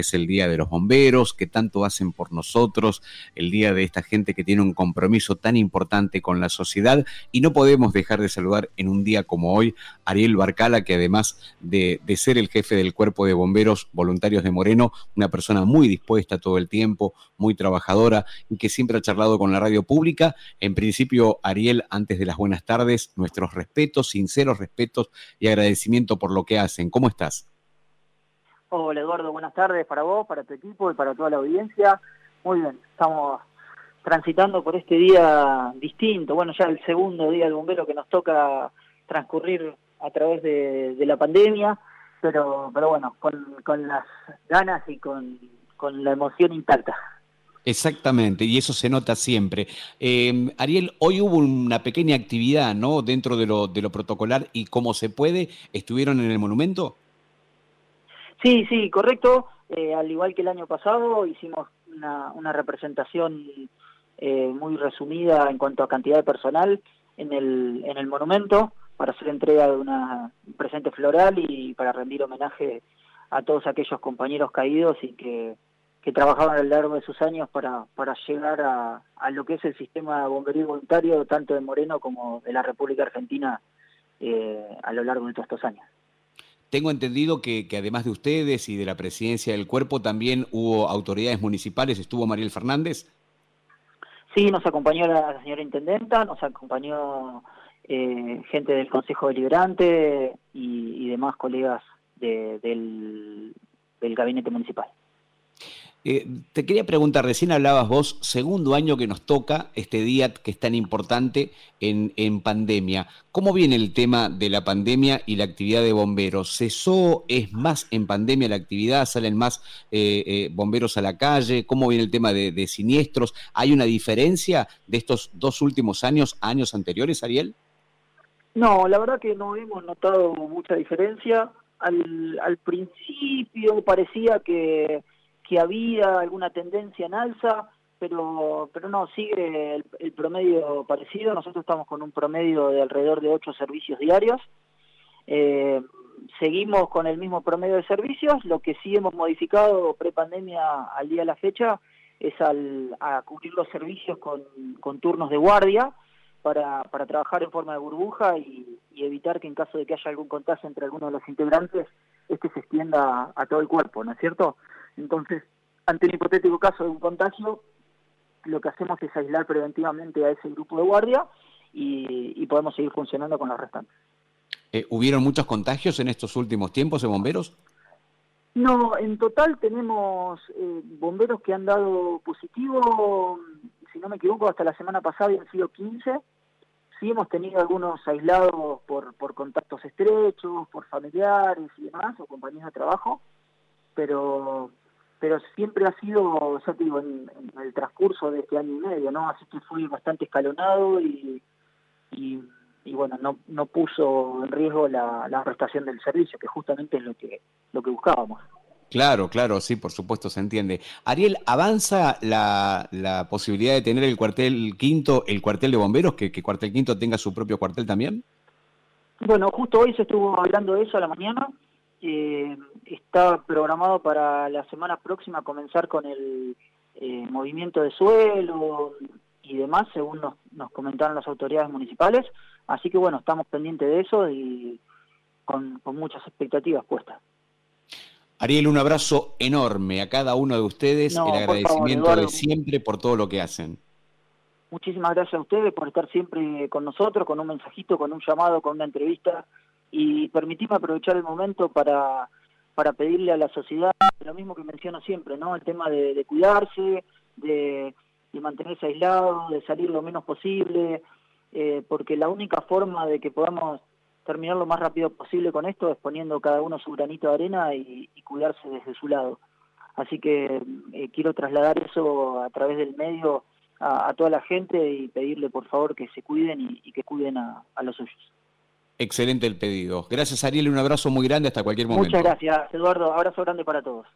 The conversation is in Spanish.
es el Día de los Bomberos, que tanto hacen por nosotros, el día de esta gente que tiene un compromiso tan importante con la sociedad y no podemos dejar de saludar en un día como hoy a Ariel Barcala, que además de, de, ser el jefe del Cuerpo de Bomberos Voluntarios de Moreno, una persona muy dispuesta todo el tiempo, muy trabajadora y que siempre ha charlado con la radio pública. En principio, Ariel, antes de las buenas tardes, nuestros respetos, sinceros respetos y agradecimiento por lo que hacen. ¿Cómo estás? Hola Eduardo, buenas tardes para vos, para tu equipo y para toda la audiencia. Muy bien, estamos transitando por este día distinto, bueno, ya el segundo día del bombero que nos toca transcurrir a través de, la pandemia, pero, pero bueno, con, las ganas y con, la emoción intacta. Exactamente, y eso se nota siempre. Eh, Ariel, hoy hubo una pequeña actividad, ¿no? Dentro de lo, de lo protocolar y como se puede, ¿estuvieron en el monumento? Sí, sí, correcto. Eh, al igual que el año pasado, hicimos una, representación eh, muy resumida en cuanto a cantidad de personal en el, en el monumento para hacer entrega de un presente floral y para rendir homenaje a todos aquellos compañeros caídos y que, que trabajaban a lo largo de sus años para, para llegar a, a lo que es el sistema bombería voluntario tanto de Moreno como de la República Argentina eh, a lo largo de todos estos años. Tengo entendido que, además de ustedes y de la presidencia del cuerpo, también hubo autoridades municipales. ¿Estuvo Mariel Fernández? Sí, nos acompañó la señora intendenta, nos acompañó eh, gente del Consejo Deliberante y, demás colegas del gabinete municipal. Eh, te quería preguntar, recién hablabas vos, segundo año que nos toca este día que es tan importante en, en, pandemia. ¿Cómo viene el tema de la pandemia y la actividad de bomberos? ¿Cesó? ¿Es más en pandemia la actividad? ¿Salen más eh, eh, bomberos a la calle? ¿Cómo viene el tema de, de, siniestros? ¿Hay una diferencia de estos dos últimos años años anteriores, Ariel? No, la verdad que no hemos notado mucha diferencia. Al principio parecía que que había alguna tendencia en alza, pero, pero no, sigue el, promedio parecido. Nosotros estamos con un promedio de alrededor de 8 servicios diarios. Eh, seguimos con el mismo promedio de servicios. Lo que sí hemos modificado prepandemia al día de la fecha es al, a cubrir los servicios con, turnos de guardia para, trabajar en forma de burbuja y, evitar que en caso de que haya algún contagio entre algunos de los integrantes, este se extienda a todo el cuerpo, ¿no es cierto? Entonces, ante el hipotético caso de un contagio, lo que hacemos es aislar preventivamente a ese grupo de guardia y, podemos seguir funcionando con los restantes. Eh, ¿Hubieron muchos contagios en estos últimos tiempos de bomberos? No, en total tenemos eh, bomberos que han dado positivo, si no me equivoco, hasta la semana pasada habían sido 15. Sí hemos tenido algunos aislados por, por contactos estrechos, por familiares y demás, o compañías de trabajo, pero pero siempre ha sido, ya te digo, en, el transcurso de este año y medio, ¿no? Así que fui bastante escalonado y, y, bueno, no, no puso en riesgo la, la prestación del servicio, que justamente es lo que, lo que buscábamos. Claro, claro, sí, por supuesto, se entiende. Ariel, ¿avanza la, la posibilidad de tener el cuartel quinto, el cuartel de bomberos, que, que cuartel quinto tenga su propio cuartel también? Bueno, justo hoy se estuvo hablando de eso a la mañana, eh, está programado para la semana próxima comenzar con el eh, movimiento de suelo y demás, según nos, nos, comentaron las autoridades municipales. Así que bueno, estamos pendientes de eso y con, muchas expectativas puestas. Ariel, un abrazo enorme a cada uno de ustedes, el agradecimiento de siempre por todo lo que hacen. Muchísimas gracias a ustedes por estar siempre con nosotros, con un mensajito, con un llamado, con una entrevista y permitime aprovechar el momento para, para pedirle a la sociedad lo mismo que menciono siempre, ¿no? El tema de, cuidarse, de, mantenerse aislado, de salir lo menos posible, eh, porque la única forma de que podamos terminar lo más rápido posible con esto es poniendo cada uno su granito de arena y, cuidarse desde su lado. Así que eh, quiero trasladar eso a través del medio a, toda la gente y pedirle por favor que se cuiden y, que cuiden a los suyos. Excelente el pedido. Gracias Ariel, un abrazo muy grande hasta cualquier momento. Muchas gracias Eduardo, abrazo grande para todos.